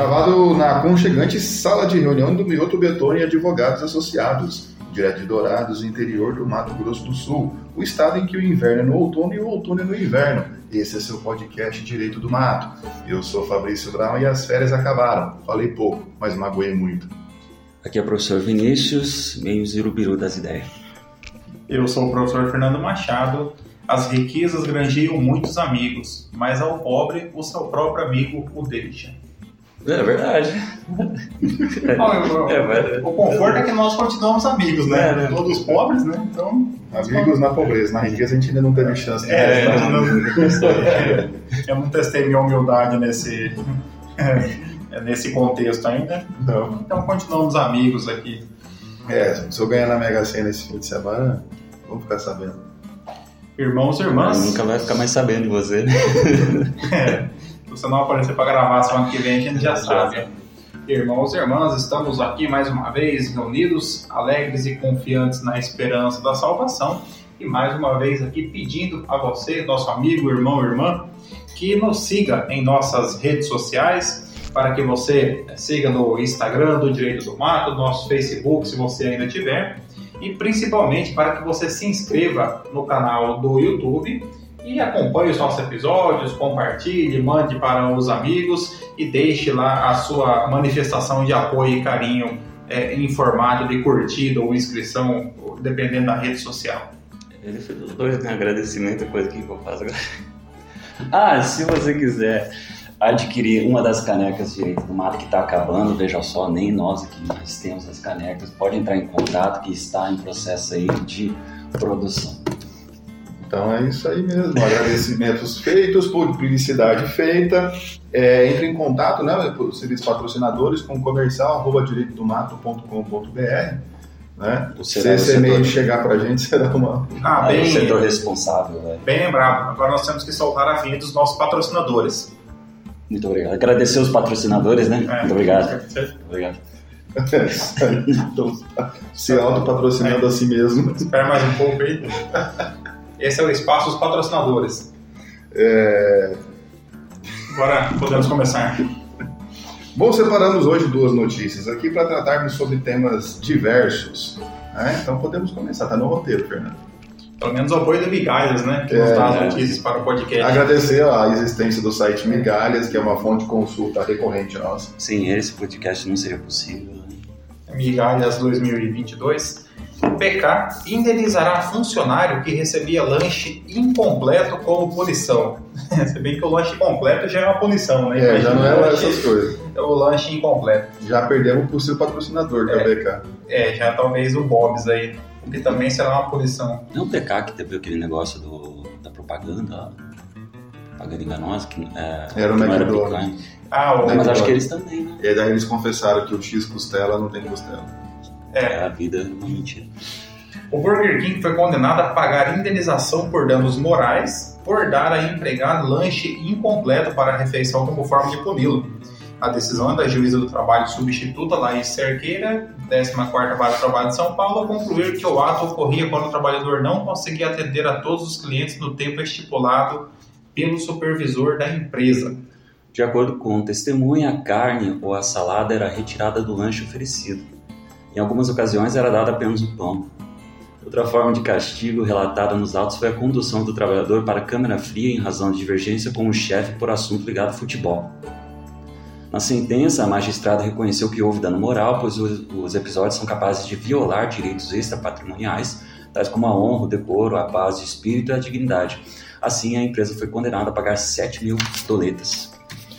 Gravado na aconchegante sala de reunião do Mioto Betoni Advogados Associados, direto de Dourados, interior do Mato Grosso do Sul, o estado em que o inverno é no outono e o outono é no inverno. Esse é seu podcast Direito do Mato. Eu sou Fabrício Brown e as férias acabaram. Falei pouco, mas magoei muito. Aqui é o professor Vinícius, meio zirubiru das ideias. Eu sou o professor Fernando Machado. As riquezas granjeiam muitos amigos, mas ao pobre o seu próprio amigo o deixa. É verdade. é, o conforto é que nós continuamos amigos, né? É, né? Todos pobres, né? Então. Amigos na pobreza, na riqueza a gente ainda não teve chance de é, eu, não, eu não testei minha humildade nesse, nesse contexto ainda. Não. Então continuamos amigos aqui. É, se eu ganhar na Mega Sena esse fim de semana, vamos ficar sabendo. Irmãos e irmãs. Eu nunca vai ficar mais sabendo de você. é. Se você não aparecer para gravar semana que vem, a gente já sabe. Irmãos e irmãs, estamos aqui mais uma vez reunidos, alegres e confiantes na esperança da salvação. E mais uma vez aqui pedindo a você, nosso amigo, irmão, irmã, que nos siga em nossas redes sociais, para que você siga no Instagram do Direito do Mato, nosso Facebook, se você ainda tiver, e principalmente para que você se inscreva no canal do YouTube e acompanhe os nossos episódios, compartilhe, mande para os amigos e deixe lá a sua manifestação de apoio e carinho é, em formato de curtida ou inscrição, dependendo da rede social. Ele fez os dois, né? Agradecimento, coisa que eu faço agora. Ah, se você quiser adquirir uma das canecas de do mato que está acabando, veja só, nem nós aqui mais temos as canecas, pode entrar em contato que está em processo aí de produção. Então é isso aí mesmo. Agradecimentos feitos, publicidade feita. É, entre em contato, né, por serviços patrocinadores, com comercial direitodomato.com.br. Né? Se esse e-mail chegar para a gente, será uma. Ah, bem, o setor responsável. Né? Bem lembrado. Agora nós temos que soltar a vinha dos nossos patrocinadores. Muito obrigado. Agradecer os patrocinadores, né? É, Muito obrigado. Obrigado. então, se autopatrocinando é. a si mesmo. Espera mais um pouco aí. Esse é o espaço dos patrocinadores. É... Agora podemos começar. Bom, separamos hoje duas notícias aqui para tratarmos sobre temas diversos. Né? Então podemos começar, tá no roteiro, Fernando. Pelo menos o apoio da Migalhas, né? Que é, nos dá as notícias para o podcast. Agradecer a existência do site Migalhas, que é uma fonte de consulta recorrente nossa. Sim, esse podcast não seria possível. Migalhas 2022 o PK indenizará funcionário que recebia lanche incompleto como punição. Se bem que o lanche completo já é uma punição, né? É, já não é lanche, essas coisas. É o lanche incompleto. Já perdemos o seu patrocinador, que é, o PK. É, já talvez o Bob's aí, que também será uma punição. Não o PK que teve aquele negócio do, da propaganda, propaganda enganosa, que, é, era o McDonald's. Ah, o... Mas acho que eles também, né? E daí eles confessaram que o X costela não tem costela. É. A vida é uma mentira. O Burger King foi condenado a pagar indenização por danos morais por dar a empregado lanche incompleto para a refeição como forma de puni-lo. A decisão é da juíza do trabalho substituta Laís Cerqueira, 14ª Vara do Trabalho de São Paulo, a concluir que o ato ocorria quando o trabalhador não conseguia atender a todos os clientes no tempo estipulado pelo supervisor da empresa. De acordo com testemunha, a carne ou a salada era retirada do lanche oferecido. Em algumas ocasiões era dado apenas o pão. Outra forma de castigo relatada nos autos foi a condução do trabalhador para a câmara fria em razão de divergência com o chefe por assunto ligado ao futebol. Na sentença, a magistrada reconheceu que houve dano moral, pois os episódios são capazes de violar direitos extrapatrimoniais, tais como a honra, o decoro, a paz de espírito e a dignidade. Assim, a empresa foi condenada a pagar 7 mil doletas.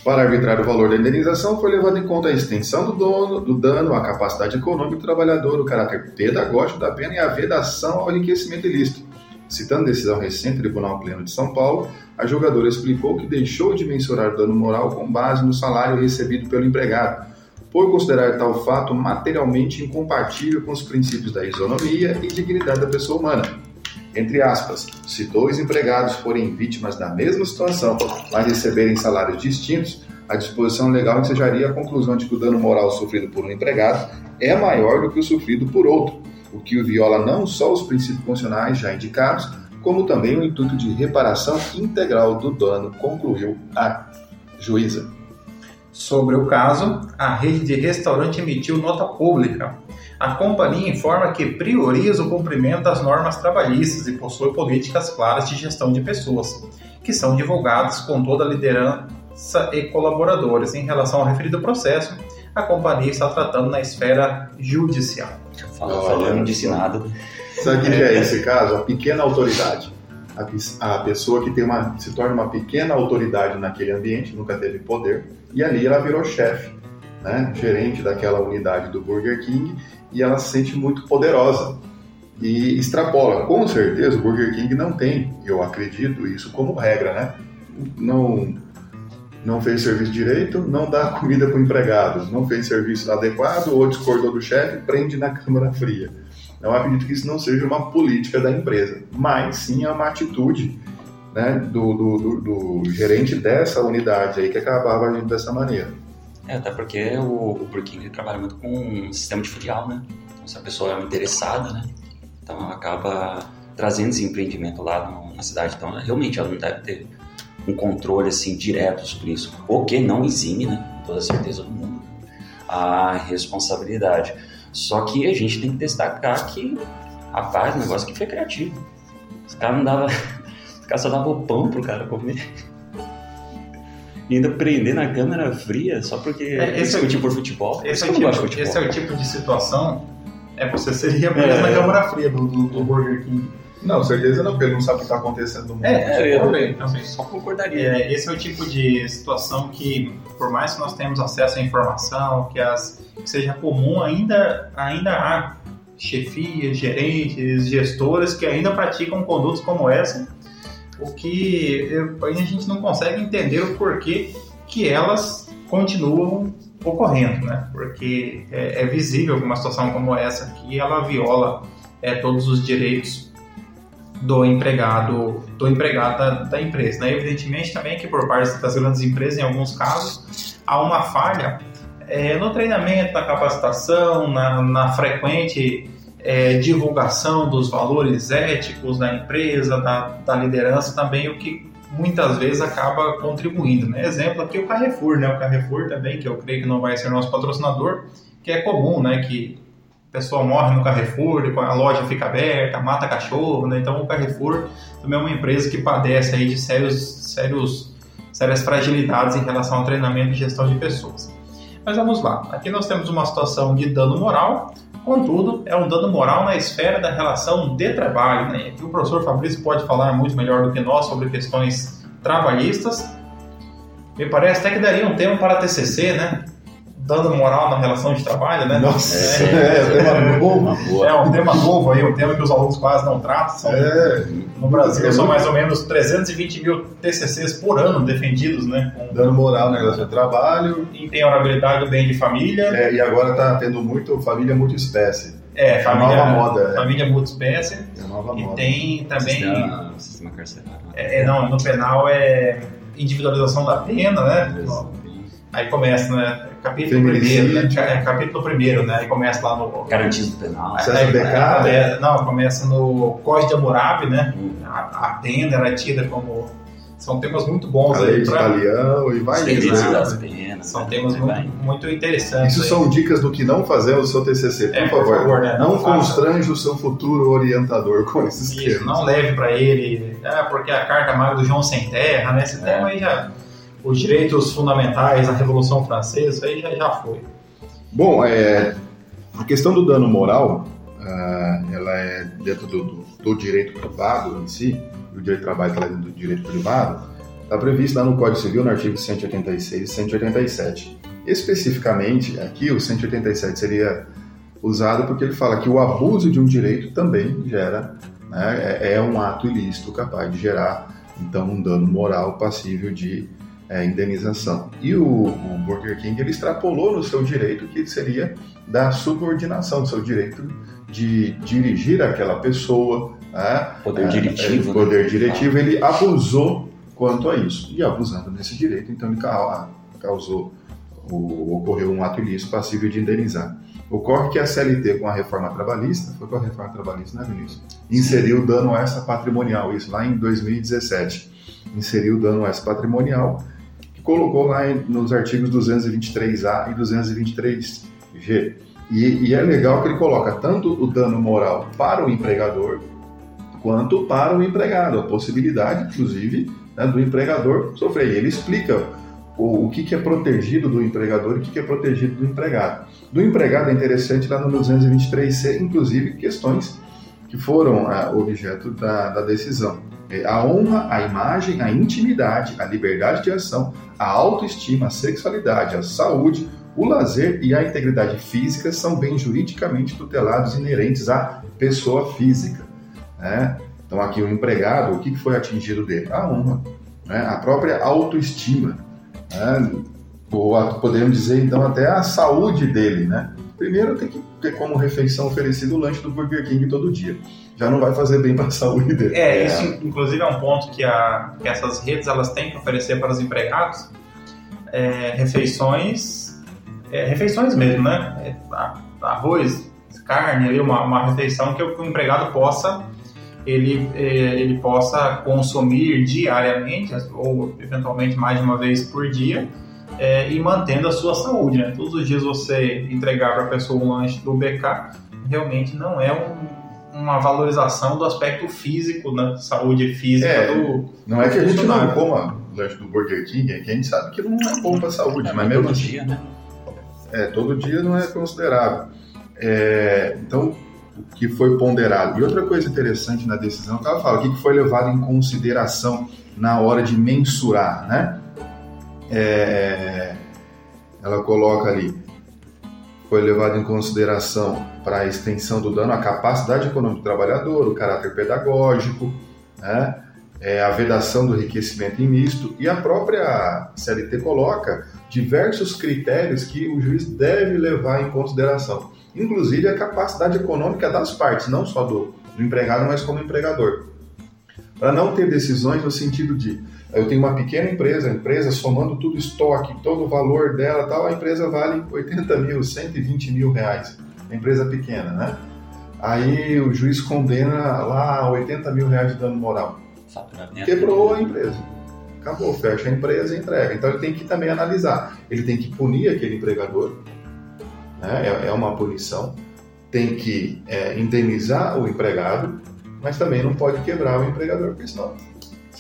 Para arbitrar o valor da indenização, foi levado em conta a extensão do, dono, do dano, a capacidade econômica do trabalhador, o caráter pedagógico da pena e a vedação ao enriquecimento ilícito. Citando decisão recente do Tribunal Pleno de São Paulo, a julgadora explicou que deixou de mensurar o dano moral com base no salário recebido pelo empregado, por considerar tal fato materialmente incompatível com os princípios da isonomia e dignidade da pessoa humana entre aspas, se dois empregados forem vítimas da mesma situação, mas receberem salários distintos, a disposição legal ensejaria a conclusão de que o dano moral sofrido por um empregado é maior do que o sofrido por outro, o que viola não só os princípios funcionais já indicados, como também o intuito de reparação integral do dano, concluiu a juíza. Sobre o caso, a rede de restaurante emitiu nota pública. A companhia informa que prioriza o cumprimento das normas trabalhistas e possui políticas claras de gestão de pessoas, que são divulgadas com toda a liderança e colaboradores. Em relação ao referido processo, a companhia está tratando na esfera judicial. Fala, falando não disse nada. Sabe o que é esse caso? A pequena autoridade. A, a pessoa que tem uma, se torna uma pequena autoridade naquele ambiente, nunca teve poder, e ali ela virou chefe, né? gerente daquela unidade do Burger King, e ela se sente muito poderosa e extrapola. Com certeza o Burger King não tem, eu acredito isso como regra, né? Não, não fez serviço direito, não dá comida para o empregado, não fez serviço adequado ou discordou do chefe, prende na câmara fria. Eu acredito que isso não seja uma política da empresa, mas sim é uma atitude né, do, do, do, do, gerente dessa unidade aí que acabava agindo dessa maneira. É, até porque o, o trabalha muito com um sistema de filial, né? Então, se a pessoa é interessada, né? Então acaba trazendo esse empreendimento lá na cidade. Então realmente ela não deve ter um controle assim direto sobre isso, o que não exime, né? Com toda certeza do mundo, a responsabilidade. Só que a gente tem que destacar que, rapaz, o negócio aqui foi criativo. Os caras não davam. Os caras só davam pão pro cara comer. E ainda prender na câmera fria só porque é, esse é o tipo por futebol. Esse, é o tipo, futebol. esse é o tipo de situação. É, você seria preso é, na câmera fria do, do, do Burger King. Não, certeza não, porque ele não sabe o que está acontecendo no mundo. É, eu também, também. Só concordaria. É, esse é o tipo de situação que, por mais que nós tenhamos acesso à informação, que, as, que seja comum, ainda, ainda há chefias, gerentes, gestores que ainda praticam condutas como essa, o que a gente não consegue entender o porquê que elas continuam ocorrendo, né? Porque é, é visível que uma situação como essa que ela viola é, todos os direitos do empregado do empregado da, da empresa. Né? Evidentemente também que por parte das grandes empresas, em alguns casos, há uma falha é, no treinamento, na capacitação, na, na frequente é, divulgação dos valores éticos da empresa, da, da, liderança também, o que muitas vezes acaba contribuindo. Né? Exemplo aqui o Carrefour, né? o Carrefour também, que eu creio que não vai ser nosso patrocinador, que é comum, né? que a pessoa morre no Carrefour, a loja fica aberta, mata cachorro, né? Então o Carrefour também é uma empresa que padece aí de sérios, sérios, sérias fragilidades em relação ao treinamento e gestão de pessoas. Mas vamos lá. Aqui nós temos uma situação de dano moral, contudo, é um dano moral na esfera da relação de trabalho. Né? O professor Fabrício pode falar muito melhor do que nós sobre questões trabalhistas. Me parece até que daria um tema para TCC, né? Dando moral na relação de trabalho, né? Nossa, é, é, um tema novo. É um tema novo aí, um tema que os alunos quase não tratam. São, é, no Brasil é são mais ou menos 320 mil TCCs por ano defendidos, né? Com, dando moral na relação de trabalho. Intemporabilidade do bem de família. É, e agora está tendo muito família multiespécie. É, família, nova moda. É. Família multiespécie. É nova e moda. tem também... Sistema, sistema carcerário. É, não, no penal é individualização da pena, né? Aí começa, né? Capítulo primeiro, né? É, capítulo primeiro, né? Aí começa lá no. Garantismo penal. Aí, aí, aí, é, não, começa no Código de Hammurabi, né? Hum. A, a pena era tida como. São temas muito bons a aí. Pra... Italiano e vai das penas. São temas muito, muito, interessantes. Isso aí. são dicas do que não fazer no seu TCC, por, é, favor. Por favor né? Não, não constrange o seu futuro orientador com esses Isso, temas. não leve para ele, ah, porque a carta magra do João Sem Terra, né? Esse é. tema aí já os direitos fundamentais, a Revolução Francesa, aí já, já foi. Bom, é, a questão do dano moral, uh, ela é dentro do, do, do, direito privado em si, o direito do trabalho está dentro do direito privado, está previsto lá no Código Civil, no artigo 186 e 187. Especificamente, aqui o 187 seria usado porque ele fala que o abuso de um direito também gera, né, é, é um ato ilícito capaz de gerar, então, um dano moral passível de é, indenização. E o, o, Burger King ele extrapolou no seu direito que seria da subordinação, do seu direito de dirigir aquela pessoa. Né? Poder é, diretivo. É, poder né? diretivo, ele abusou quanto a isso. E abusando desse direito, então ele causou, o, ocorreu um ato ilícito passível de indenizar. Ocorre que a CLT, com a reforma trabalhista, foi com a reforma trabalhista, né, Vinícius? Inseriu dano essa patrimonial, isso lá em 2017. Inseriu dano essa patrimonial colocou lá nos artigos 223A e 223G. E, e, é legal que ele coloca tanto o dano moral para o empregador quanto para o empregado, a possibilidade, inclusive, né, do empregador sofrer. E ele explica o, o que, que, é protegido do empregador e o que, que, é protegido do empregado. Do empregado é interessante lá no 223C, inclusive, questões que foram ah, objeto da, da decisão. É, a honra, a imagem, a intimidade, a liberdade de ação, a autoestima, a sexualidade, a saúde, o lazer e a integridade física são bens juridicamente tutelados inerentes à pessoa física. Né? Então, aqui o empregado, o que foi atingido dele? A honra, né? a própria autoestima. Né? Ou podemos dizer, então, até a saúde dele. Né? Primeiro, tem que ter como refeição oferecido o lanche do Burger King todo dia. Já não vai fazer bem para a saúde dele. É, isso, inclusive, é um ponto que, a, que essas redes elas têm que oferecer para os empregados. É, refeições é, refeições mesmo, né? É, arroz, carne, ali, uma, uma refeição que o empregado possa ele, é, ele possa consumir diariamente ou eventualmente mais de uma vez por dia é, e mantendo a sua saúde. Né? Todos os dias você entregar para a pessoa um lanche do BK realmente não é um, uma valorização do aspecto físico, da né? saúde física é, do. Não é que a gente não coma lanche do Burger King, é que a gente sabe que não é bom para a saúde, é, mas mesmo assim. Dia, né? É, todo dia não é considerável. É, então, o que foi ponderado. E outra coisa interessante na decisão que ela fala, o que foi levado em consideração na hora de mensurar, né? É, ela coloca ali, foi levado em consideração para a extensão do dano a capacidade econômica do trabalhador, o caráter pedagógico, né? É, a vedação do enriquecimento em misto e a própria CLT coloca diversos critérios que o juiz deve levar em consideração, inclusive a capacidade econômica das partes, não só do, do empregado, mas como empregador. Para não ter decisões no sentido de eu tenho uma pequena empresa, a empresa somando tudo estoque, todo o valor dela, tal, a empresa vale 80 mil, 120 mil reais. A empresa pequena, né? Aí o juiz condena lá 80 mil reais de dano moral. Quebrou a empresa acabou, fecha a empresa e entrega. Então ele tem que também analisar. Ele tem que punir aquele empregador, né? é, é uma punição. Tem que é, indenizar o empregado, mas também não pode quebrar o empregador, porque senão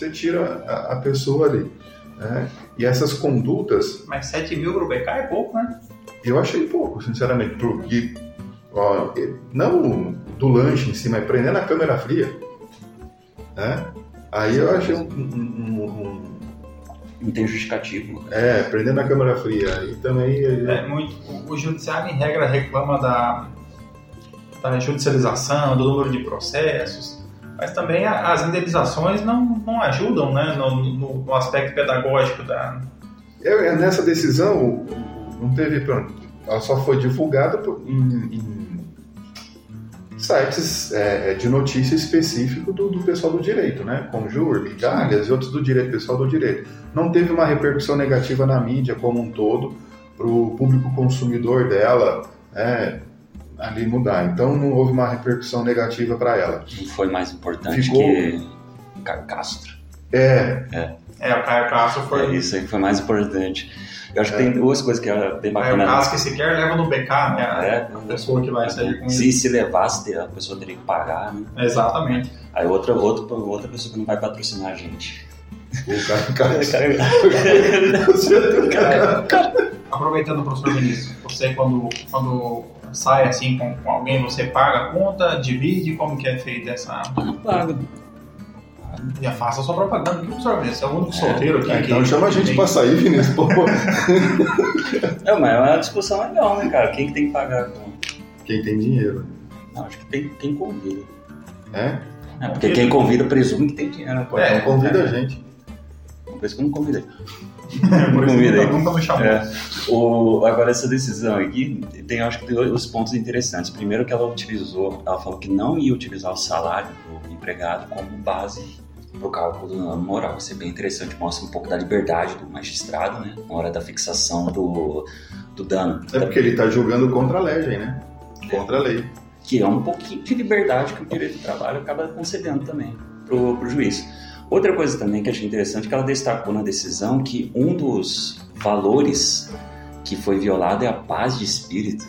você tira a, a pessoa ali. Né? E essas condutas. Mas 7 mil para o BK é pouco, né? Eu achei pouco, sinceramente, porque ó, não do lanche em si, mas prendendo a câmera fria. Né? Aí eu achei um, um, um não tem justificativo. É, prendendo a câmara fria. E também. É muito. O, judiciário, em regra, reclama da, da judicialização, do número de processos, mas também as indenizações não, não ajudam né, no, no, no aspecto pedagógico da. Eu, é, nessa decisão, não teve. Pronto, ela só foi divulgada em, em sites é, de notícia específico do, do, pessoal do direito, né? Conjur, Migalhas e outros do direito, pessoal do direito. Não teve uma repercussão negativa na mídia como um todo para o público consumidor dela né, ali mudar. Então não houve uma repercussão negativa para ela. Não foi mais importante Ficou... que Caio Castro. É. É, é o Caio Castro foi. É, isso aí foi mais importante. Eu acho que tem duas coisas que é bem bacana. É o caso que sequer leva no BK, né? A é, pessoa que vai sair com se, Se levasse, a pessoa teria que pagar, né? Exatamente. Aí outra, outra, outra pessoa que não vai patrocinar a gente. O cara, cara, cara, Aproveitando, professor Vinícius, você quando, quando sai assim com, com, alguém, você paga a conta, divide, como que é feita essa... Paga. Já faça a sua propaganda. O que vê? Você é o único solteiro aqui. É, então chama a gente tem... pra sair, Vinícius. Pô. é, mas é uma discussão legal, né, cara? Quem que tem que pagar? Quem tem dinheiro. Não, acho que tem quem convida. É? é porque quem convida presume que tem dinheiro, né? É, não convida é. a gente. Por isso que eu não convidei. É, por isso nunca me chamou. É. O, agora, essa decisão aqui, tem, acho que tem os pontos interessantes. Primeiro que ela utilizou, ela falou que não ia utilizar o salário do empregado como base para o cálculo do dano moral. Isso é bem interessante, mostra um pouco da liberdade do magistrado, né? Na hora da fixação do, do dano. É porque ele está julgando contra a lei, né? Contra a lei. Que é um pouquinho de liberdade que o direito do trabalho acaba concedendo também para o juiz. Outra coisa também que achei interessante é que ela destacou na decisão que um dos valores que foi violado é a paz de espírito.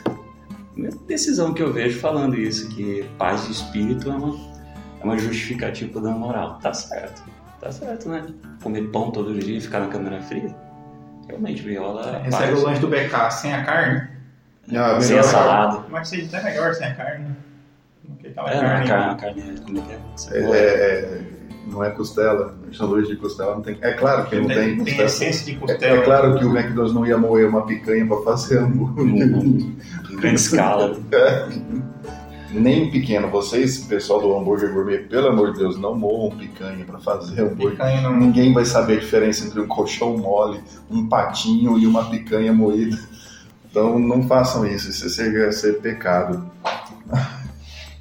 Primeira decisão que eu vejo falando isso, que paz de espírito é uma, é uma justificativa da moral. Tá certo, tá certo, né? Comer pão todo dia e ficar na câmera fria, realmente viola Recebe paz. o lanche do BK sem a carne, Ah, Sem a salada. mas seja até melhor sem a carne. né? Do que aquela É, não, a carne. carne, a carne, como é que é? É, é, é, não é costela, sanduíche de costela não tem. É claro que não tem, tem, tem essência de É, costela. é claro que o McDonald's não ia moer uma picanha para fazer hambúrguer. em grande escala. Nem pequeno. Vocês, pessoal do hambúrguer gourmet, pelo amor de Deus, não moam picanha para fazer hambúrguer. Picanha não- Ninguém vai saber a diferença entre um colchão mole, um patinho e uma picanha moída. Então não façam isso, isso chega a ser pecado.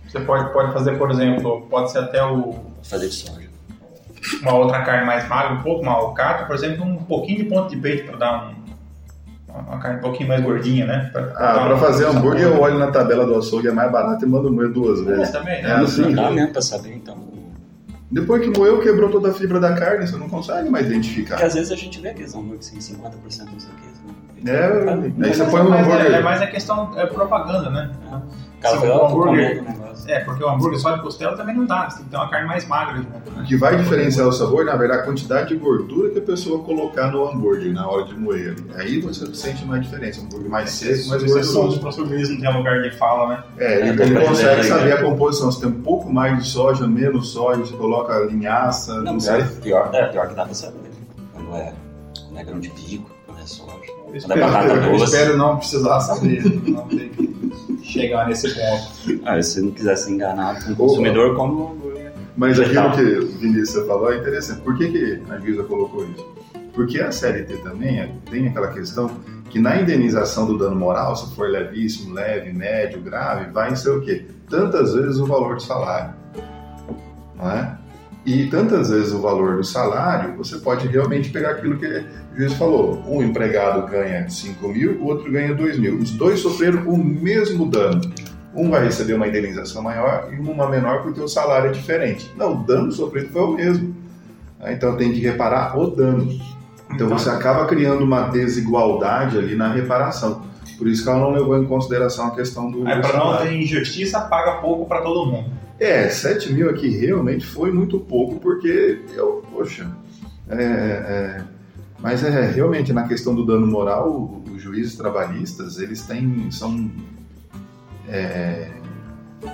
Você pode, pode fazer, por exemplo, pode ser até o, Fazer de soja. Uma outra carne mais magra, um pouco, uma alcatra, por exemplo, um pouquinho de ponto de peito para dar um, uma carne um pouquinho mais gordinha, né? Pra, Ah, dar para um- fazer um hambúrguer eu olho na tabela do açougue, é mais barato e mando moer duas É, vezes. também, É né? assim. Não dá mesmo pra saber, então. Depois que moeu, quebrou toda a fibra da carne, você não consegue mais identificar. Porque às vezes a gente vê aqueles hambúrgueres assim, 50% não sei o que. Né? É, aí você Mas põe um é, hambúrguer. é mais a questão é propaganda, né? O fala, o hambúrguer- negócio. É, porque o hambúrguer só de costela também não dá, você tem que ter uma carne mais magra junto, O né? que vai diferenciar o sabor, na verdade, a quantidade de gordura que a pessoa colocar no hambúrguer na hora de moer. Aí você sente mais diferença. Um hambúrguer mais seco, mais é gorduroso. para o juiz não tem lugar de fala, né? É, ele, É, ele pra consegue saber né? a composição. Se tem um pouco mais de soja, menos soja, você coloca linhaça, Não, não, sei. é pior, é pior que dá pra saber. Quando é, quando é grão de bico, quando é soja. Eu é batata eu doce. espero não precisar saber, não ter que chegar nesse ponto. Ah, se não quiser ser enganado com o consumidor, come o hambúrguer. Mas aquilo que o Vinícius falou é interessante. Por que, que a Anvisa colocou isso? Porque a CLT também é- tem aquela questão que na indenização do dano moral, se for levíssimo, leve, médio, grave, vai ser o quê? Tantas vezes o valor do salário. Não é? E tantas vezes o valor do salário, você pode realmente pegar aquilo que o juiz falou. Um empregado ganha 5 mil, o outro ganha 2 mil. Os dois sofreram o mesmo dano. Um vai receber uma indenização maior e uma menor porque o salário é diferente. Não, o dano sofrido foi o mesmo. Ah, Então tem que reparar o dano. Então você acaba criando uma desigualdade ali na reparação. Por isso que ela não levou em consideração a questão do. Do para não ter injustiça, paga pouco para todo mundo. É, 7 mil aqui realmente foi muito pouco, porque eu, poxa. é, é, mas é realmente na questão do dano moral, os juízes trabalhistas, eles têm. são. é,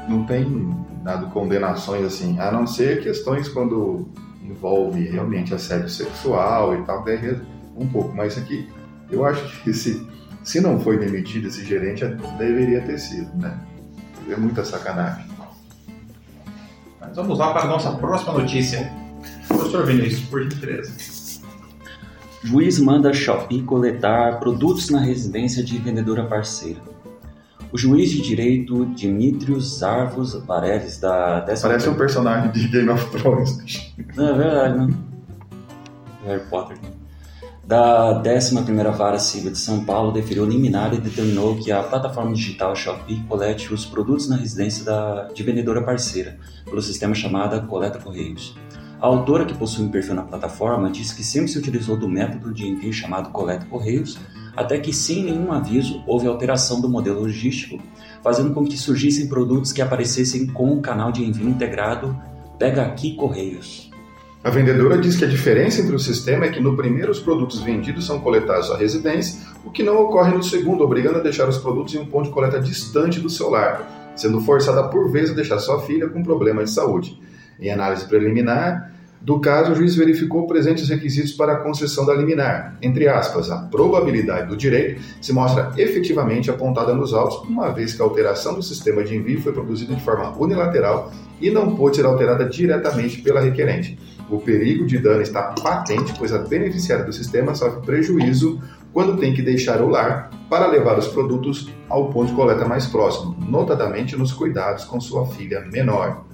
não tem dado condenações assim, a não ser questões quando envolve realmente assédio sexual e tal, daí é um pouco. Mas aqui, eu acho que se, se não foi demitido esse gerente, deveria ter sido, né? É muita sacanagem. Mas vamos lá para a nossa próxima notícia. Professor Vinícius, por gentileza. Juiz manda Shopee coletar produtos na residência de vendedora parceira. O juiz de direito Dimitrios Zarvos Vareves, da 10 Parece um personagem de Game of Thrones. Não, é verdade, né? Harry Potter. Da 11ª Vara Civil de São Paulo, deferiu liminar e determinou que a plataforma digital Shopee colete os produtos na residência da, de vendedora parceira, pelo sistema chamado Coleta Correios. A autora, que possui um perfil na plataforma, disse que sempre se utilizou do método de envio chamado Coleta Correios, até que, sem nenhum aviso, houve alteração do modelo logístico, fazendo com que surgissem produtos que aparecessem com o canal de envio integrado Pega Aqui Correios. A vendedora diz que a diferença entre o sistema é que no primeiro os produtos vendidos são coletados à residência, o que não ocorre no segundo, obrigando a deixar os produtos em um ponto de coleta distante do seu lar, sendo forçada por vez a deixar sua filha com problemas de saúde. Em análise preliminar do caso, o juiz verificou presentes requisitos para a concessão da liminar. Entre aspas, a probabilidade do direito se mostra efetivamente apontada nos autos, uma vez que a alteração do sistema de envio foi produzida de forma unilateral e não pôde ser alterada diretamente pela requerente. O perigo de dano está patente, pois a beneficiária do sistema sofre prejuízo quando tem que deixar o lar para levar os produtos ao ponto de coleta mais próximo, notadamente nos cuidados com sua filha menor.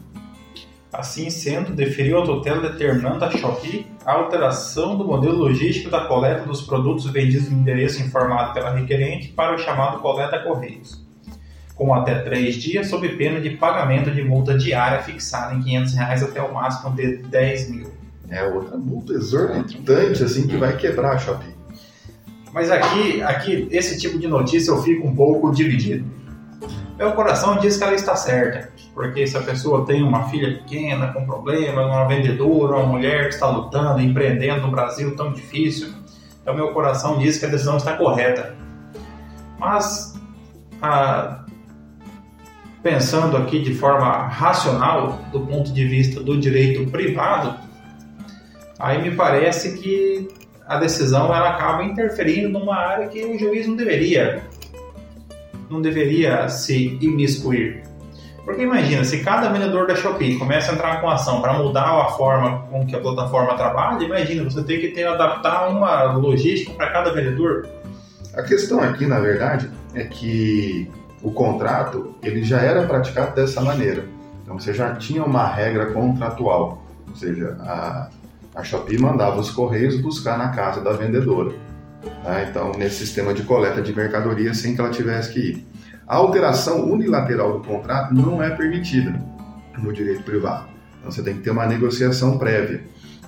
Assim sendo, deferiu a tutela determinando a Shopee a alteração do modelo logístico da coleta dos produtos vendidos no endereço informado pela requerente para o chamado coleta correios, com até três dias sob pena de pagamento de multa diária fixada em 500 reais até o máximo de 10 mil. É outra multa exorbitante, assim, que vai quebrar a Shopee. Mas aqui, aqui, esse tipo de notícia eu fico um pouco dividido. Meu coração diz que ela está certa, porque se a pessoa tem uma filha pequena com problema, uma vendedora, uma mulher que está lutando, empreendendo no Brasil tão difícil, então meu coração diz que a decisão está correta. Mas, ah, pensando aqui de forma racional, do ponto de vista do direito privado, aí me parece que a decisão ela acaba interferindo numa área que o juiz não deveria não deveria se imiscuir. Porque imagina, se cada vendedor da Shopee começa a entrar com ação para mudar a forma com que a plataforma trabalha, imagina, você tem que ter adaptar uma logística para cada vendedor. A questão aqui, na verdade, é que o contrato ele já era praticado dessa maneira. Então você já tinha uma regra contratual, ou seja, a, a Shopee mandava os correios buscar na casa da vendedora. Tá? Então, nesse sistema de coleta de mercadoria sem que ela tivesse que ir. A alteração unilateral do contrato não é permitida no direito privado. Então, você tem que ter uma negociação prévia.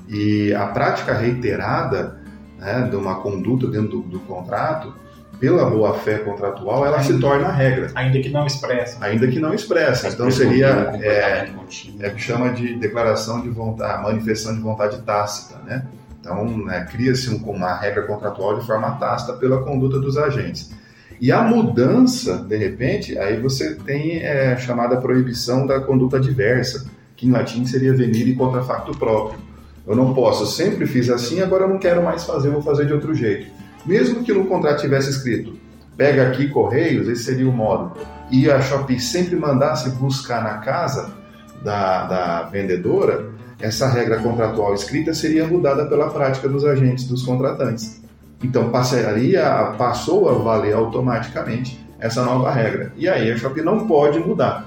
E a prática reiterada né, de uma conduta dentro do, do contrato, pela boa-fé contratual, ela ainda, se torna regra. Ainda que não expressa. Ainda que não expressa. Então seria, é, é que chama de declaração de vontade, manifestação de vontade tácita, né? Então, né, cria-se um, uma regra contratual de forma tácita pela conduta dos agentes. E a mudança, de repente, aí você tem é, a chamada proibição da conduta adversa, que em latim seria venire contra facto próprio. Eu não posso, sempre fiz assim, agora eu não quero mais fazer, vou fazer de outro jeito. Mesmo que no contrato tivesse escrito, pega aqui Correios, esse seria o modo, e a Shopee sempre mandasse buscar na casa da, da vendedora, essa regra contratual escrita seria mudada pela prática dos agentes dos contratantes. Então passaria, passou a valer automaticamente essa nova regra. E aí a Shopee não pode mudar.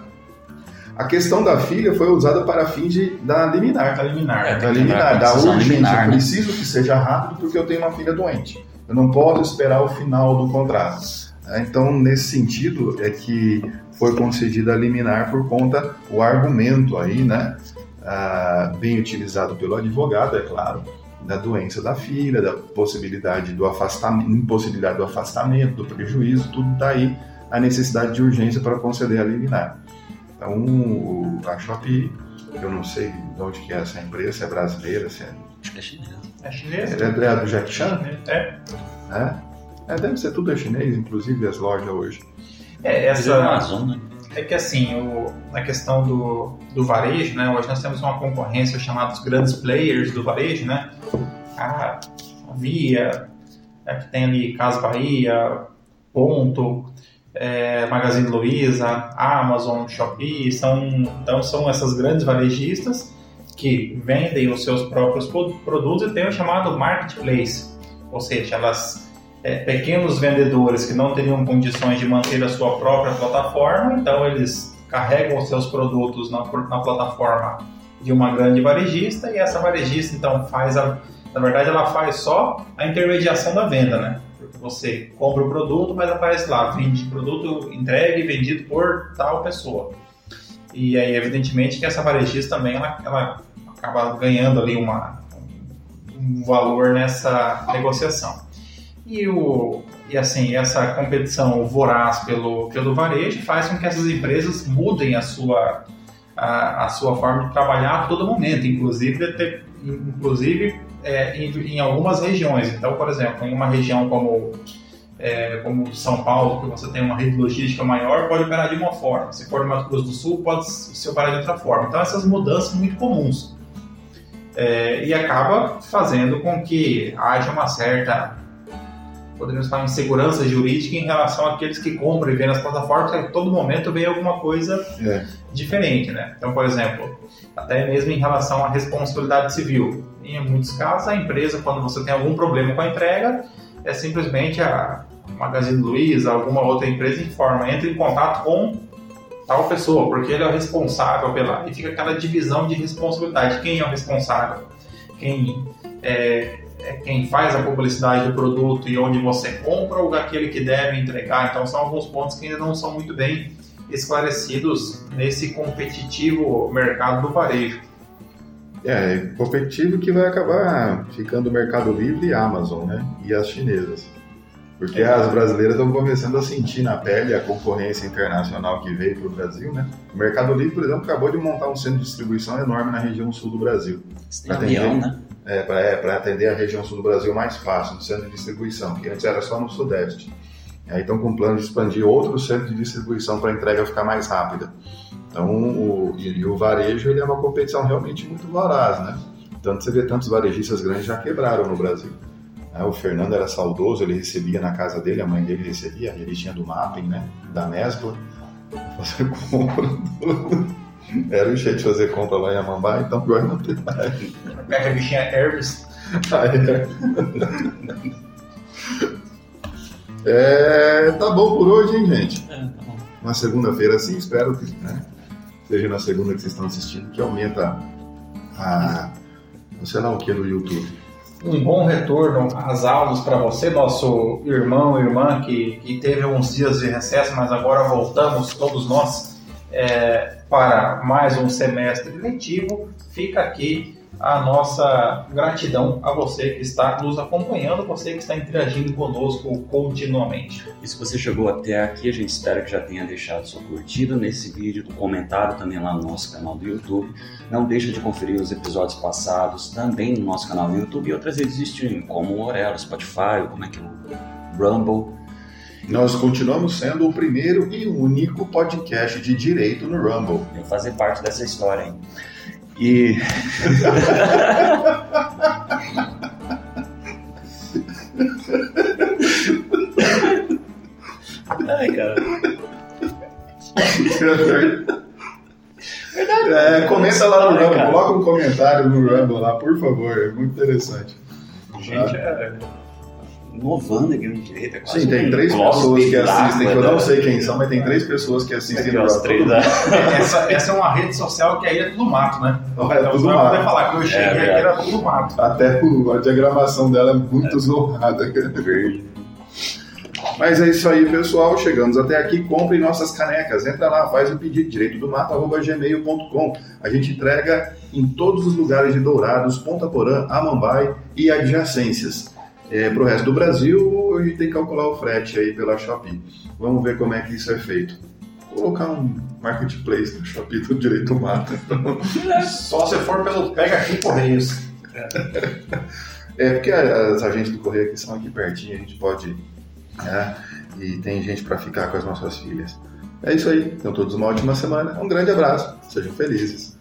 A questão da filha foi usada para fins de, da liminar. Da liminar. É, da liminar, da urgência. Liminar, né? Preciso que seja rápido porque eu tenho uma filha doente. Eu não posso esperar o final do contrato. Então, nesse sentido, é que foi concedida a liminar por conta o argumento aí, né, ah, bem utilizado pelo advogado, é claro, da doença da filha, da possibilidade do afastamento, impossibilidade do afastamento, do prejuízo, tudo daí tá a necessidade de urgência para conceder a liminar. Então, a Shopee, eu não sei de onde que é essa empresa, se é brasileira, se é... Acho que é chinesa. É chinesa? É, é do Jack Chan? É. É? é. Deve ser tudo é chinês, inclusive as lojas hoje. É, essa... É Amazon, né? é que assim, o, na questão do, do varejo, né, hoje nós temos uma concorrência chamada os grandes players do varejo, né, a, a Via, é, que tem ali Casa Bahia, Ponto, é, Magazine Luiza, Amazon, Shopee, são, então são essas grandes varejistas que vendem os seus próprios produtos e tem o chamado marketplace, ou seja, elas é, pequenos vendedores que não teriam condições de manter a sua própria plataforma, então eles carregam os seus produtos na, na plataforma de uma grande varejista e essa varejista então faz a, na verdade ela faz só a intermediação da venda, né? Porque você compra o produto, mas aparece lá, vende produto entregue e vendido por tal pessoa. E aí, evidentemente, que essa varejista também ela, ela acaba ganhando ali uma, um valor nessa negociação. E, o, e assim, essa competição voraz pelo, pelo varejo faz com que essas empresas mudem a sua, a, a sua forma de trabalhar a todo momento, inclusive, inclusive é, em, em, algumas regiões. Então, por exemplo, em uma região como, é, como São Paulo, que você tem uma rede logística maior, pode operar de uma forma. Se for no Mato Grosso do Sul, pode se operar de outra forma. Então, essas mudanças são muito comuns. É, e acaba fazendo com que haja uma certa poderíamos falar, insegurança jurídica em relação àqueles que compram e vendem nas plataformas, que a todo momento vem alguma coisa é. diferente, né? Então, por exemplo, até mesmo em relação à responsabilidade civil. Em muitos casos, a empresa, quando você tem algum problema com a entrega, é simplesmente a Magazine Luiza, alguma outra empresa informa, entra em contato com tal pessoa, porque ele é o responsável pela. E fica aquela divisão de responsabilidade. Quem é o responsável? Quem é, é quem faz a publicidade do produto e onde você compra ou daquele que deve entregar. Então são alguns pontos que ainda não são muito bem esclarecidos nesse competitivo mercado do varejo. É, competitivo que vai acabar ficando o Mercado Livre e Amazon, né? E as chinesas. Porque as brasileiras estão começando a sentir na pele a concorrência internacional que veio para o Brasil, né? O Mercado Livre, por exemplo, acabou de montar um centro de distribuição enorme na região sul do Brasil. Tem avião, né? É, para é, atender a região sul do Brasil mais fácil, no centro de distribuição, que antes era só no sudeste. Aí estão com plano de expandir outro centro de distribuição para a entrega ficar mais rápida. Então, o, e, e, o varejo ele é uma competição realmente muito voraz, né? Tanto você vê tantos varejistas grandes já quebraram no Brasil. É, o Fernando era saudoso, ele recebia na casa dele, a mãe dele recebia, ele tinha do mapping, né? Da Nesla, fazer compra. era o jeito de fazer compra lá em Amambá, então agora não tem mais. A revistinha Hermes. é, tá bom por hoje, hein, gente? É, tá bom. Uma segunda-feira assim, espero que né, seja na segunda que vocês estão assistindo, que aumenta a, sei lá o que no YouTube um bom retorno às aulas para você, nosso irmão e irmã que, que teve alguns dias de recesso, mas agora voltamos todos nós é, para mais um semestre letivo. Fica aqui a nossa gratidão a você que está nos acompanhando, você que está interagindo conosco continuamente. E se você chegou até aqui, a gente espera que já tenha deixado sua curtida nesse vídeo, comentário também lá no nosso canal do YouTube. Não deixe de conferir os episódios passados também no nosso canal do YouTube e outras redes de streaming, como o Orelo, Spotify, como é que é o Rumble. Nós continuamos sendo o primeiro e único podcast de direito no Rumble. Tem que fazer parte dessa história, hein? E. Ai, cara. É, comenta lá no Rumble, coloca um comentário no Rumble lá, por favor, é muito interessante. Gente, é inovando aqui no direito. É Sim, tem três pessoas que assistem, que eu não sei quem são, mas tem três pessoas que assistem no três, né? essa, essa é uma rede social que aí é tudo mato, né? Não, é então, tudo mato. Vai falar que eu cheguei é, aqui era tudo mato. Até a diagramação dela é muito zorrada. Mas é isso aí, pessoal. Chegamos até aqui. Comprem nossas canecas. Entra lá, faz o pedido direito do mato.gmail.com. A gente entrega em todos os lugares de Dourados, Ponta Porã, Amambai e adjacências. É, para o resto do Brasil, a gente tem que calcular o frete aí pela Shopee. Vamos ver como é que isso é feito. Vou colocar um marketplace no Shopee do Direito Mata. Só se for pelo Pega Aqui Correios. É, porque as agentes do Correio aqui são aqui pertinho, a gente pode. Né? E tem gente para ficar com as nossas filhas. É isso aí. Então, todos uma ótima semana. Um grande abraço. Sejam felizes.